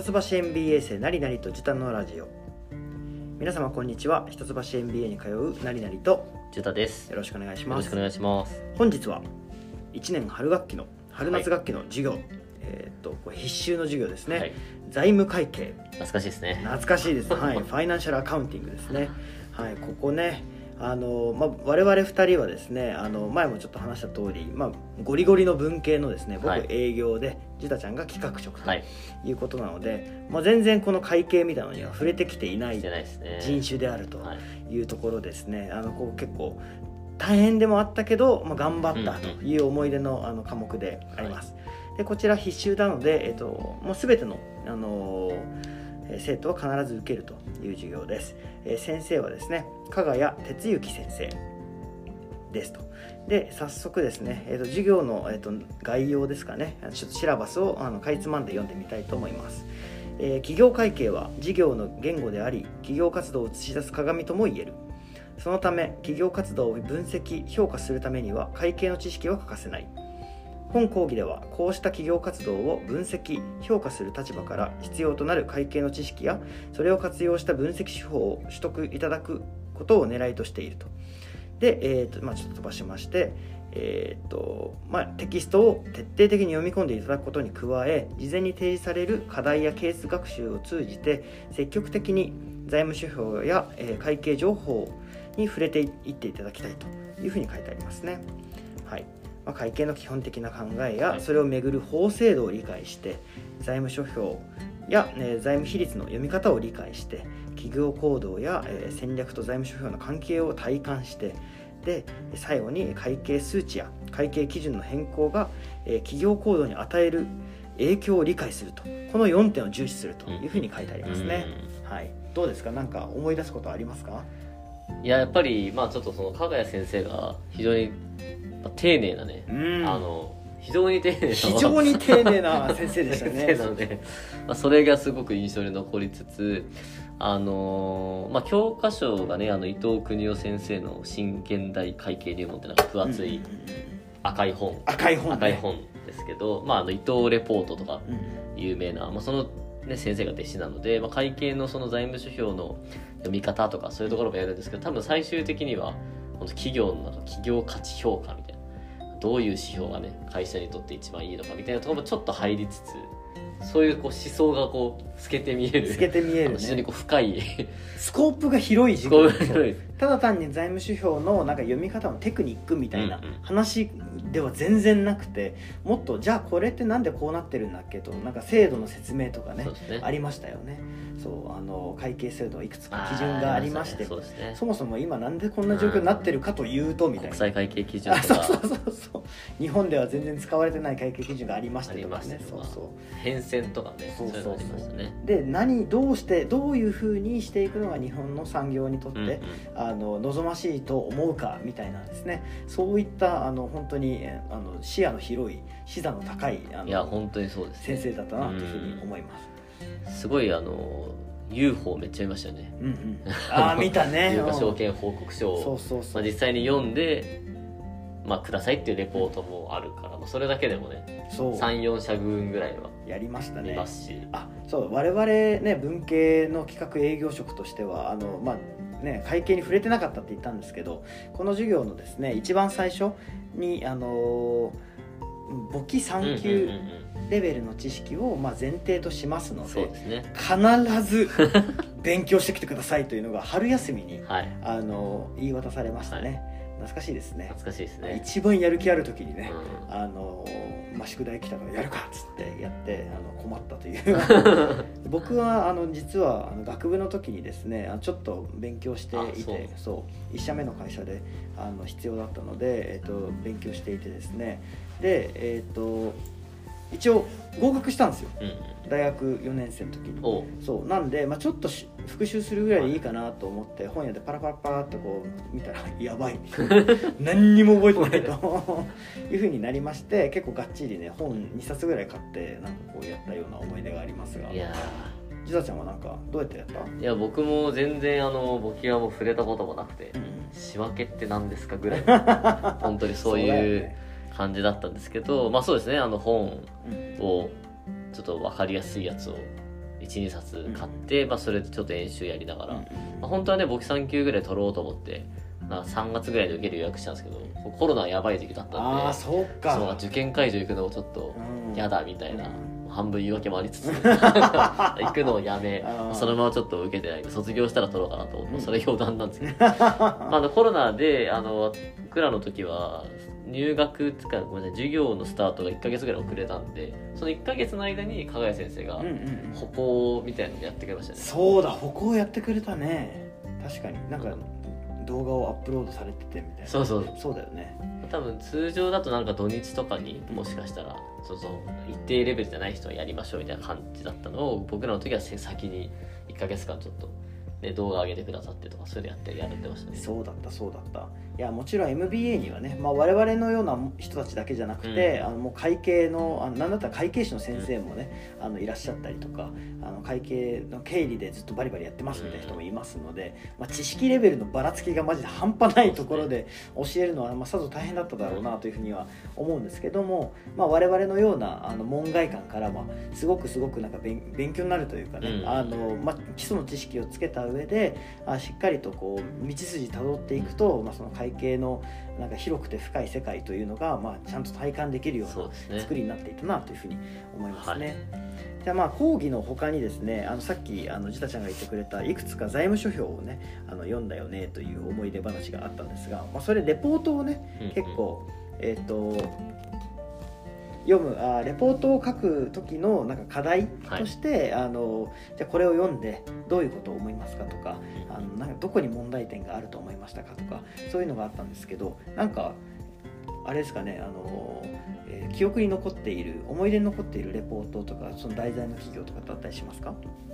一橋 MBA 生なりなりと時短のラジオ。皆様こんにちは。一橋 MBA に通うなりなりとジュタです。よろしくお願いしよます。ろしくお願いします。本日は1年春学期の春夏学期の授業、えーっとこれ必修の授業ですね、はい。財務会計。懐かしいですね。懐かしいです。はい。ファイナンシャルアカウンティングですね。はい。ここねあの、まあ、我々2人はですねあの前もちょっと話した通り、まあ、ゴリゴリの文系のですね僕はい。営業で、ジュタちゃんが企画職とはい。いうことなので、まあ、全然この会計みたいなのには触れてきていない。人種であるとはい。いうところですね、あのこう結構大変でもあったけど、まあ、頑張ったという思い出のあの科目であります、でこちら必修なので、えっと、もう全ての、あの生徒は必ず受けるという授業です、えー先生はですね加賀谷哲之先生ですとで早速ですね、えー、と授業の、えー、と概要ですかねちょっとシラバスをあのかいつまんで読んでみたいと思います。えー企業会計は事業の言語であり企業活動を映し出す鏡とも言える。そのため企業活動を分析評価するためには会計の知識は欠かせない。本講義ではこうした企業活動を分析評価する立場から必要となる会計の知識やそれを活用した分析手法を取得いただくことを狙いとしていると。で、えーとまあ、ちょっと飛ばしましてえーとまあ、テキストを徹底的に読み込んでいただくことに加え事前に提示される課題やケース学習を通じて積極的に財務指標や、えー会計情報に触れていっていただきたいというふうに書いてありますね。はいまあ、会計の基本的な考えやそれをめぐる法制度を理解して財務諸表や、ね、財務比率の読み方を理解して企業行動や、えー戦略と財務諸表の関係を体感してで最後に会計数値や会計基準の変更が、えー企業行動に与える影響を理解すると。この4点を重視するというふうに書いてありますね、はい、どうですか？なんか思い出すことありますか？うんいや、やっぱり、まあちょっとその、加賀谷先生が非常にまあ丁寧なね、うん。あの、非常に丁寧な非常に丁寧な先生でしたね。なので、まあ、それがすごく印象に残りつつ、あのーまあ、教科書がねあの伊藤邦夫先生の「新現代会計入門」ってなんか分厚いうんうんうん赤い本、赤い本、ね、赤い本ですけど、まあ、あの伊藤レポートとかうん有名な、まあ、その、ね、先生が弟子なので、まあ、会計のその財務諸表の読み方とかそういうところもやるんですけど多分最終的には本当企業の企業価値評価みたいなどういう指標がね会社にとって一番いいのかみたいなところもちょっと入りつつそういうこう思想がこう透けて見える。透けて見えるあの非常にねこう深い。スコープが広いす授業ごい広い。ただ単に財務指標のなんか読み方のテクニックみたいな話では全然なくてもっとじゃあこれってなんでこうなってるんだっけとなんか制度の説明とかねね。ありましたよね。そうあの会計制度いくつか基準がありましてそうですね。そもそも今なんでこんな状況になってるかというとみたいな。国際会計基準あとか。そうそうそうそう。日本では全然使われてない会計基準がありましてとかね。そうそう。変遷とかねそういうのありましたね。で何どうしてどういうふうにしていくのが日本の産業にとって、うんうん。あの望ましいと思うかみたいなですね。そういったあの本当にえあの視野の広い視座の高いあのいや本当にそうです、ね、先生だったなというふうに思います。すごいあの UFO めっちゃ見ましたよね。うんうん、ああ見たね。有価証うん。券報告書をそうそうそう。まあ、実際に読んで、まあ、くださいっていうレポートもあるから、まあ、それだけでもねそう。34社分ぐらいはやりましたね。あそう我々ね文系の企画営業職としてはあのまあね会計に触れてなかったって言ったんですけどこの授業のですね一番最初にあの簿記3うんうんうん級レベルの知識をまあ前提としますうんのでね。必ず勉強してきてくださいというのが春休みにはい。あの言い渡されましたね、懐かしいですね。懐かしいですね、一番やる気ある時にね、うあのまあ、宿題来たからやるかっつってやってあの困ったという。僕はあの実はあの学部の時にですねちょっと勉強していあてそう1社目の会社であの必要だったので、えっと勉強していてですね。でえっ、と一応合格したんですよ。大学4年生の時に。そう。なんで、まあ、ちょっとし復習するぐらいでいいかなと思って本屋でパラパラパラっとこう見たら やばい。何にも覚えてないと。いうふうになりまして結構がっちりね本2冊ぐらい買ってなんかこうやったような思い出がありますが。いやジザちゃんはなんかどうやってやった、ーいや僕も全然あの簿記はもう触れたこともなくてうん仕分けって何ですかぐらい。本当にそうだいう感じだったんですけどまあそうですねあの本うん。をちょっと分かりやすいやつを12冊買って、まあ、それでちょっと演習やりながら、うん。まあ、本当はね簿記3級ぐらい取ろうと思って、まあ、3月ぐらいで受ける予約したんですけどコロナやばい時期だったんでああそうか。そう受験会場行くのもちょっとうん。嫌だみたいな、うん。半分言い訳もありつつ 行くのをやめそのままちょっと受けてないんで卒業したら取ろうかなと思って、うん。それ余談なんですけど、まあ、コロナであの僕らの時は入学つかごめんなさい授業のスタートが1か月ぐらい遅れたんでその1か月の間に加賀谷先生が歩行みたいなのやってくれましたね、そうだ歩行やってくれたね。確かに。なんか動画をアップロードされててみたいな。そうそう。そうだよね。多分通常だとなんか土日とかにもしかしたらそうそう一定レベルじゃない人はやりましょうみたいな感じだったのを僕らの時は先に1か月間ちょっと、ね、動画上げてくださってとかそれでやってやってましたね。そうだったそうだったいやもちろん MBA にはね、まあ、我々のような人たちだけじゃなくて、うん。あのもう会計のあのなんだったら会計士の先生もね、あのいらっしゃったりとかあの会計の経理でずっとバリバリやってますみたいな人もいますので、まあ、知識レベルのばらつきがマジで半端ないところで教えるのは、まあ、さぞ大変だっただろうなというふうには思うんですけども、まあ、我々のようなあの門外漢から、まあ、すごくすごくなんか勉勉強になるというかね、うん。あのまあ、基礎の知識をつけた上であしっかりとこう道筋たどっていくと、まあ、その会計のなんか広くて深い世界というのが、まあ、ちゃんと体感できるような作りになっていたなというふうに思いますね。じゃあまあ講義の他にですねあのさっきあのジタちゃんが言ってくれたいくつか財務諸表をねあの読んだよねという思い出話があったんですが、まあ、それレポートをねうんうん。結構、えっ、と読むあレポートを書く時のなんか課題として、あのじゃあこれを読んでどういうことを思いますかとかあのなんかどこに問題点があると思いましたかとかそういうのがあったんですけどなんかあれですかねあの、えー記憶に残っている思い出に残っているレポートとかその題材の企業とかってあったりしますか？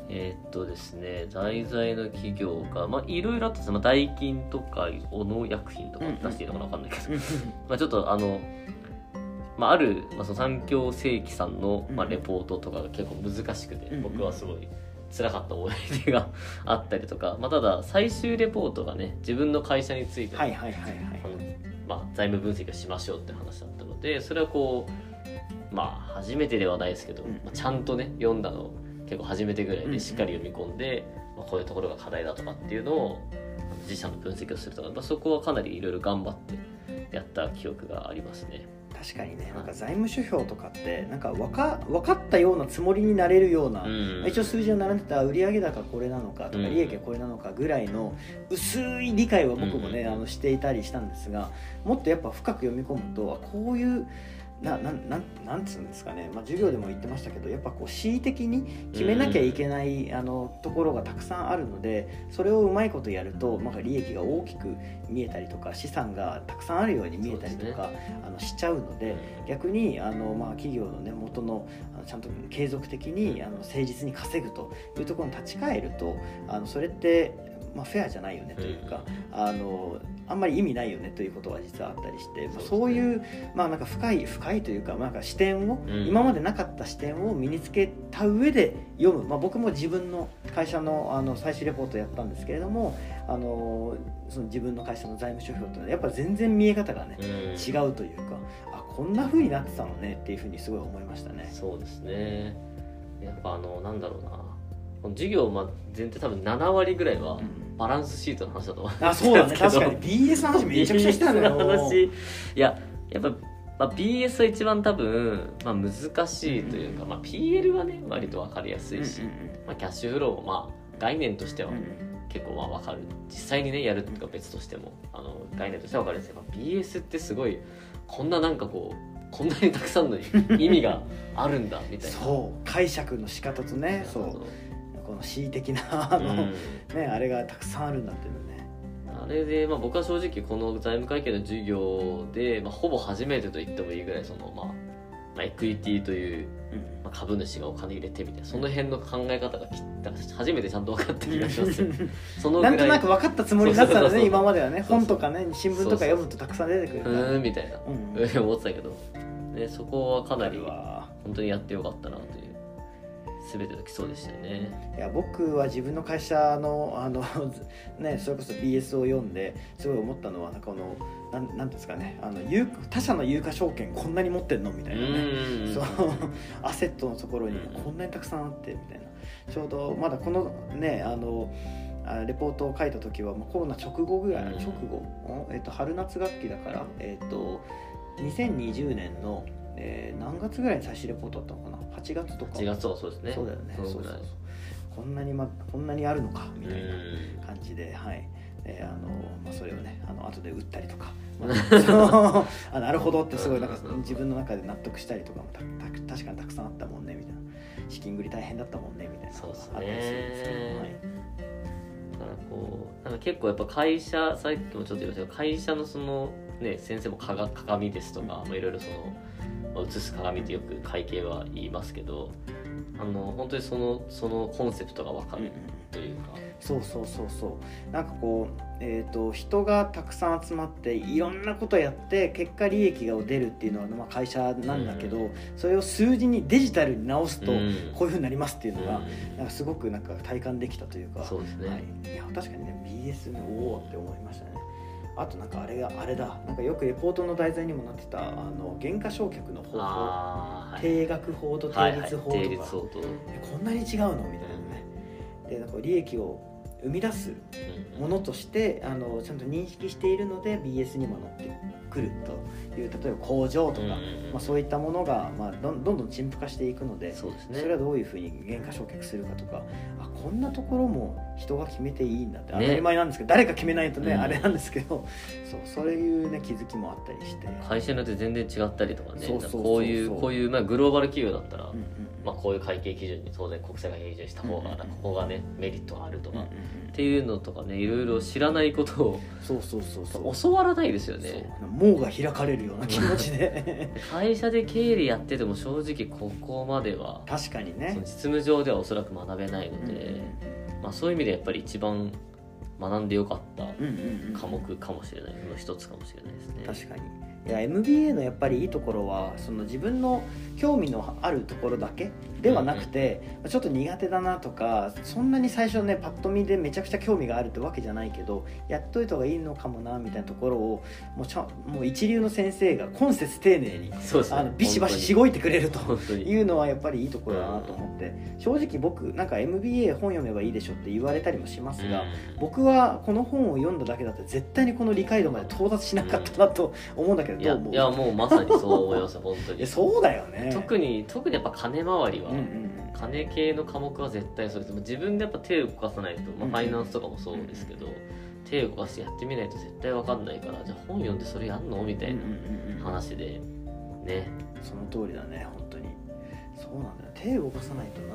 えーっとですね題材の企業がまあいろいろあったんですまあ、ダイキンとか小野薬品とか出していいのかな分かんないけど、まあちょっとあの、まあ、ある、まあ、その三共正規さんの、まあ、うん。レポートとかが結構難しくて、うん僕はすごい辛かった思い出が あったりとか、まあ、ただ最終レポートがね自分の会社について財務分析をしましょうって話だったのでそれはこうまあ初めてではないですけど、うん。まあ、ちゃんとね読んだの結構初めてぐらいでしっかり読み込んで、まあ、こういうところが課題だとかっていうのを自社の分析をするとか、まあ、そこはかなりいろいろ頑張ってやった記憶がありますね。確かにね。なんか財務諸表とかってなんか分か分かったようなつもりになれるような、うん。一応数字を並んでた売上高これなのかとかうん。利益はこれなのかぐらいの薄い理解は僕もね、うん。あのしていたりしたんですがもっとやっぱ深く読み込むとあこういうななんなんなんつうんですかね、まあ、授業でも言ってましたけどやっぱこう恣意的に決めなきゃいけない、あのところがたくさんあるのでそれをうまいことやると、まあ、利益が大きく見えたりとか資産がたくさんあるように見えたりとか、あのしちゃうので。逆にあの、まあ、企業の、ね、元のあのちゃんと継続的にあの誠実に稼ぐというところに立ち返るとあのそれって、まあ、フェアじゃないよねというか、あのあんまり意味ないよねということは実はあったりして、まあ、そういう、まあ、なんか深い深いというか,、まあ、なんか視点を、うん。今までなかった視点を身につけた上で読む、まあ、僕も自分の会社のあの最終レポートをやったんですけれどもあのその自分の会社の財務諸表というのはやっぱ全然見え方がね、うん。違うというかあこんな風になってたのねっていう風にすごい思いましたね。そうですね。やっぱあのなんだろうなこの授業まあ全体多分7割ぐらいはうん。バランスシートの話だと思うあそうだね。ですけど確かに BS の話めちゃくちゃしたのよ。話。いややっぱ、まあ、BS は一番多分、まあ、難しいというか、まあ、PL はね割と分かりやすいし、うんまあ、キャッシュフローもまあ概念としては結構まあ分かる。実際にねやるっていうか別としてもあの概念としては分かるんですけど、まあ BS ってすごいこんななんかこうこんなにたくさんの意味があるんだみたいな。そう。解釈の仕方とねそうこの恣意的な あうの、ん。ねあれがたくさんあるんだっていうのね。あれで、まあ、僕は正直この財務会計の授業で、まあ、ほぼ初めてと言ってもいいぐらいその、まあまあ、エクイティという、まあ、株主がお金入れてみたいなその辺の考え方がき初めてちゃんと分かった気がします そのない。んとなく分かったつもりになってたのね今まではね。本とかね新聞とか読むとたくさん出てくるうから。ーんみたいな。うん。思ってたけど、ね、そこはかなり本当にやってよかったなという全ての基礎でしたよね。いや僕は自分の会社の あの、ね、それこそ BS を読んですごい思ったのはなんかこのなんなんていうんですかねあの有他社の有価証券こんなに持ってんのみたいなね。うんそう。アセットのところにうんこんなにたくさんあってみたいな。ちょうどまだこのねあのあレポートを書いた時はもうコロナ直後ぐらい、うん。直後、えっと春夏学期だから、えっと2020年の、えー何月ぐらいに最終レポートだったのかな？8月とか。8月はそうですね。そうだよね。そうそうそう。こんなに、ま、こんなにあるのかみたいなうん。感じで、はい。であのまあ、それをねあの後で打ったりとか、まあ あなるほどってすごいなんか自分の中で納得したりとかもたた確かにたくさんあったもんねみたいな。資金繰り大変だったもんねみたいなそうですね。はい、だからこうなんか結構やっぱ会社さっきもちょっと言いましたけど会社のそのね先生も鏡鏡ですとか、まあ、いろいろその、まあ、映す鏡ってよく会計は言いますけどあの本当にそのそのコンセプトが分かるうんうんというか、そうそうそうそう。なんかこう、えー、と人がたくさん集まっていろんなことやって結果利益が出るっていうのは、まあ、会社なんだけど、それを数字にデジタルに直すとうん。こういうふうになりますっていうのが、うん。なんかすごくなんか体感できたというか。そうですね、はい、いや確かにね BS のおおって思いましたねあとなんかあれがあれだ。なんかよくレポートの題材にもなってたあの減価償却の方法。定額法とはい定率法とか、はい定率法と、えこんなに違うの？みたいなね。でなんか利益を生み出すうんものとしてあのちゃんと認識しているので BS にも乗ってくるという例えば工場とか、うんまあ、そういったものが、まあ、どんどんどん陳腐化していくのでそうですね。それはどういうふうに原価償却するかとかあこんなところも人が決めていいんだって当ねたり前なんですけど、誰か決めないとね、うん。あれなんですけどそうそういうね気づきもあったりして、会社によって全然違ったりとかねこういうこういう、まあ、グローバル企業だったら、うんうんうん。まあ、こういう会計基準に当然国際会計基準にした方が、うんここがねメリットがあるとか、うんうんうんっていうのとかねいろいろ知らないことをそうそうそうそう。教わらないですよそう。ね網が開かれるような気持ちで会社で経理やってても正直ここまでは確かにね実務上ではおそらく学べないのうんうんで、まあ、そういう意味でやっぱり一番学んでよかったうんうんうん科目かもしれないの一つかもしれないですね。確かに MBA のやっぱりいいところはその自分の興味のあるところだけではなくて、ちょっと苦手だなとかそんなに最初ねパッと見でめちゃくちゃ興味があるってわけじゃないけどやっといた方がいいのかもなみたいなところをもうちもう一流の先生が今節丁寧にそうですね。あのビシバシしごいてくれるというのはやっぱりいいところだなと思って。正直僕なんか MBA 本読めばいいでしょって言われたりもしますが、うん。僕はこの本を読んだだけだって絶対にこの理解度まで到達しなかったなと思うんだけどいやどう思う？いやもうまさにそう思います本当に。そうだよね。特に特にやっぱ金回りは、うんうん金系の科目は絶対そうです。自分でやっぱ手を動かさないと、まあ、うん。ファイナンスとかもそうですけど、手を動かしてやってみないと絶対わかんないからじゃあ本読んでそれやんの？みたいなうんうんうんうん。話でね。その通りだね本当に。そうなんだよ。手を動かさないとな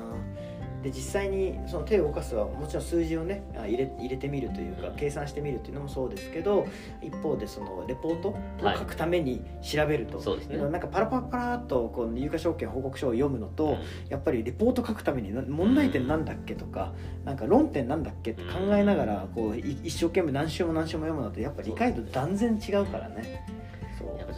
で実際にその手を動かすはもちろん数字をねあ入れ入れてみるというかうん。計算してみるっていうのもそうですけど一方でそのレポートをはい。書くために調べると、そうですね。なんかパラパラパラっとこう有価証券報告書を読むのと、うん。やっぱりレポート書くためにな問題点なんだっけとか、なんか論点なんだっけって考えながらこうい一生懸命何週も何週も読むのってやっぱ理解度断然違うからね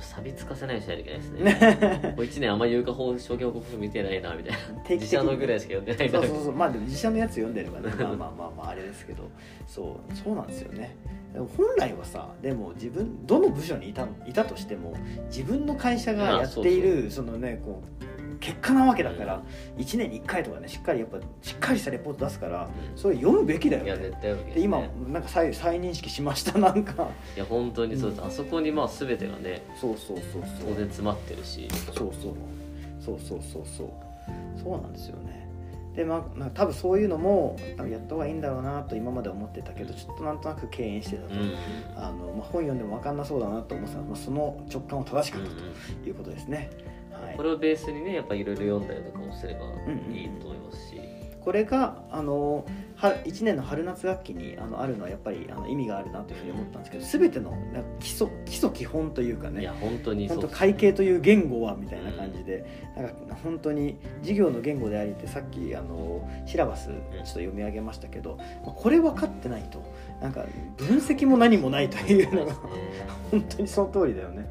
と錆びつかせないようにしないといけないですね。もう1年あんまり有価法証券報告書見てないなみたいな。自社のぐらいしか読んでないなそうそうそう。まあでも自社のやつ読んでればねまあまあまあまああれですけど。そうそうなんですよね。本来はさでも自分どの部署にいたいたとしても自分の会社がやっているそのねこう結果なわけだから1年に1回とかねしっかりやっぱしっかりしたレポート出すからうん。それ読むべきだよいやね絶対読むけど、で今ね、なんか再再認識しました なんか。いや本当にそうです、うん。あそこにまあ全てがねそうそうそうそう。当然詰まってるし。そうそう。そうそうそうそう。そうなんですよね。でまあ多分そういうのも多分やった方がいいんだろうなと今まで思ってたけどちょっとなんとなく敬遠してたと、うんあのまあ、本読んでも分かんなそうだなと思ってたら、まあ、その直感は正しかったうんということですね、はい。これをベースにねやっぱいろいろ読んだりとかもすればんいいと思いますし、これがあのは1年の春夏学期にあのあるのはやっぱりあの意味があるなというふうに思ったんですけど全ての基礎基礎基本というかね。いや本当にそう本当会計という言語はみたいな感じで、なんか本当に授業の言語でありってさっきあのシラバスちょっと読み上げましたけど、まあこれ分かってないとなんか分析も何もないというのが 本当にその通りだよね。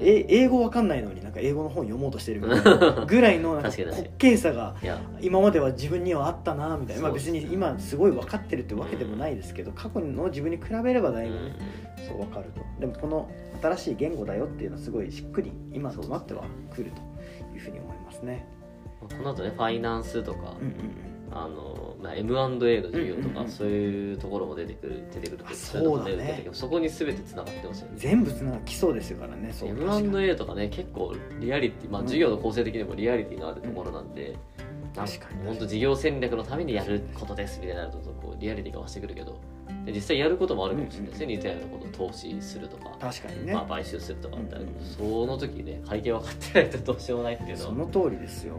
え英語わかんないのになんか英語の本読もうとしてるみたいな ぐらいのなんか滑に稽さが今までは自分にはあったなみたいな、まあ、別に今すごい分かってるってわけでもないですけど過去の自分に比べればだいぶね、そう分かると。でもこの新しい言語だよっていうのはすごいしっくり今となってはくるというふうに思いますね。この後ねファイナンスとか、うんうんあのまあ、M&A の授業とか、そういうところも出てくる出てくるあそうだね。けどそこに全てつながってますよね。全部つなが基礎ですからね M&A とかね結構リアリティまあうん。授業の構成的にもリアリティのあるところなんで、確かに。本当事業戦略のためにやることですみたいになるとこうリアリティが増してくるけどで実際やることもあるかもしれないですね、似たようなことを投資するとか、確かにね、まあ、買収するとかあったら、うんうんうん。その時ね会計分かってないとどうしようもないっていうのは。その通りですよ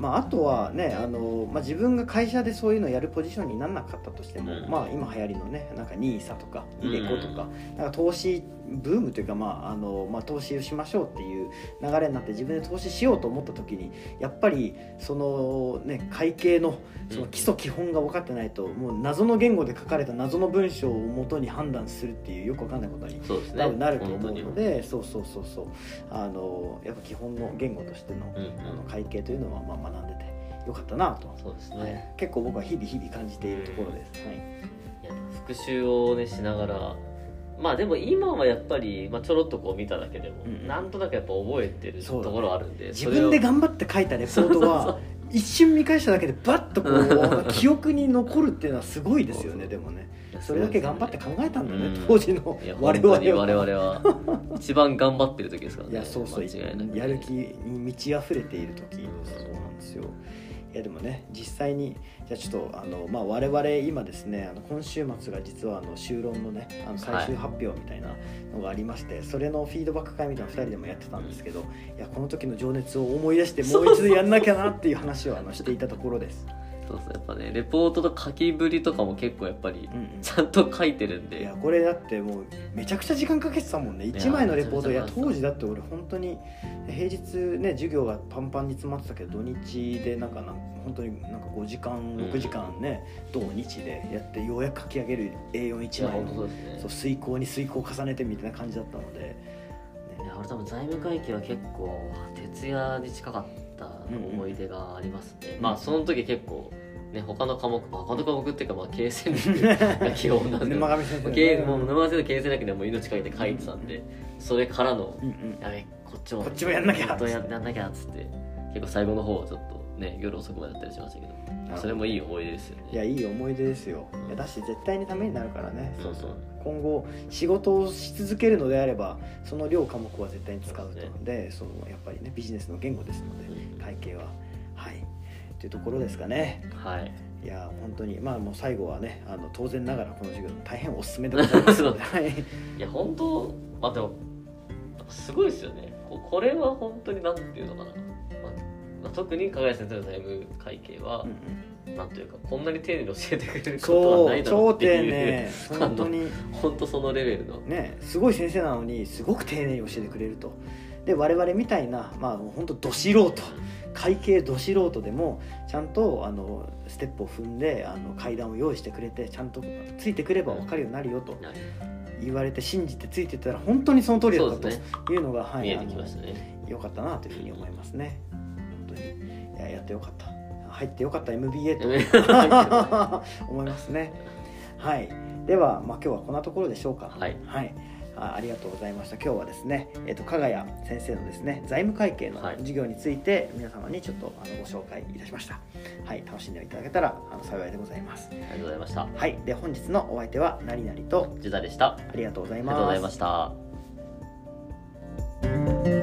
まあ、あとはねあの、まあ、自分が会社でそういうのをやるポジションにならなかったとしても、うん。まあ、今流行りのねなんか NISA とかイデコとか,、うなんか投資ブームというか、まああのまあ、投資をしましょうっていう流れになって自分で投資しようと思った時にやっぱりその、ね、会計のその基礎基本が分かってないと、もう謎の言語で書かれた謎の文章をもとに判断するっていうよく分かんないことに多分なると思うのでそうそうそうそう。あのやっぱ基本の言語としての,、あの会計というのはまあ学んでてよかったなと、そうですね、はい。結構僕は日々日々感じているところです。はい。いや復習をねしながらまあでも今はやっぱり、まあ、ちょろっとこう見ただけでも、うんなんとなくやっぱ覚えてるところあるんで自分でが頑張って書いたレポートは 一瞬見返しただけでバッとこう 記憶に残るっていうのはすごいですよねでもね。それだけ頑張って考えたんだね、うん。当時の我々は。我々は。一番頑張ってる時ですからね。いややる気に満ち溢れている時そうなんですよいやでもね実際にじゃあちょっとあの、まあ、我々今ですねあの今週末が実はあの修論のねあの最終発表みたいなのがありまして、それのフィードバック会みたいなの2人でもやってたんですけど、いやこの時の情熱を思い出してもう一度やんなきゃなっていう話をあのしていたところです。そうそうやっぱねレポートと書きぶりとかも結構やっぱりうんうん。ちゃんと書いてるんいでやこれだってもうめちゃくちゃ時間かけてたもんね。や1枚のレポート。いやめちゃめちゃ当時だって俺本当に平日ね授業がパンパンに詰まってたけど土日でなんかなん本当になんか5時間ん6時間ね、土日でやってようやく書き上げるい A41 や枚。の本当そうですね。そう遂行に遂行を重ねてみたいな感じだったので、いや俺多分財務会計は結構徹夜に近かった思い出がありますね、うんまあその時結構ね他の科目、まあ、他の科目っていうかまあ経営戦略が基本なんで。沼上先生の経営もう沼先生の経営戦略でもう命かけて書いてたんでそれからのうんうん。やべこっちもこっちもやんなきゃ。本当ややんなきゃっつって結構最後の方はちょっとね夜遅くまでやったりしましたけどそれもいい思い出ですよね。いやいい思い出ですよ。いやだし絶対にためになるからね、うんそうそう今後仕事をし続けるのであればその両科目は絶対に使うと。そうでそのやっぱりねビジネスの言語ですのでうん。会計は。はい。というところですかね。はい。いや本当に。まあもう最後はねあの当然ながらこの授業大変おすすめでございますので。はい。いや本当まあでもすごいですよね。ここれは本当になんていうのかな、まあまあ、特に加賀谷先生の財務会計は、うんうん。なんというかこんなに丁寧に教えてくれることはないだろう超っていう丁寧 本当に。本当そのレベルの。ねすごい先生なのにすごく丁寧に教えてくれると。で我々みたいなまあ本当ど素人会計ど素人でもちゃんとあのステップを踏んであの階段を用意してくれてちゃんとついてくれば分かるようになるよとはい言われて信じてついてったら本当にその通りだったというのが、はい、見えてきましたね。よかったなというふうに思いますね。本当にいややってよかった。入ってよかった。MBA と 思いますね。はい。では、まあ、今日はこんなところでしょうか。はい。はい、あありがとうございました。今日はですね、えっと加賀谷先生のですね財務会計のはい。授業について皆様にちょっとあのご紹介いたしました。はい。楽しんでいただけたらあの幸いでございます。ありがとうございました。はい。で本日のお相手は何々とジュダでした。あありがとうございります。がとうございました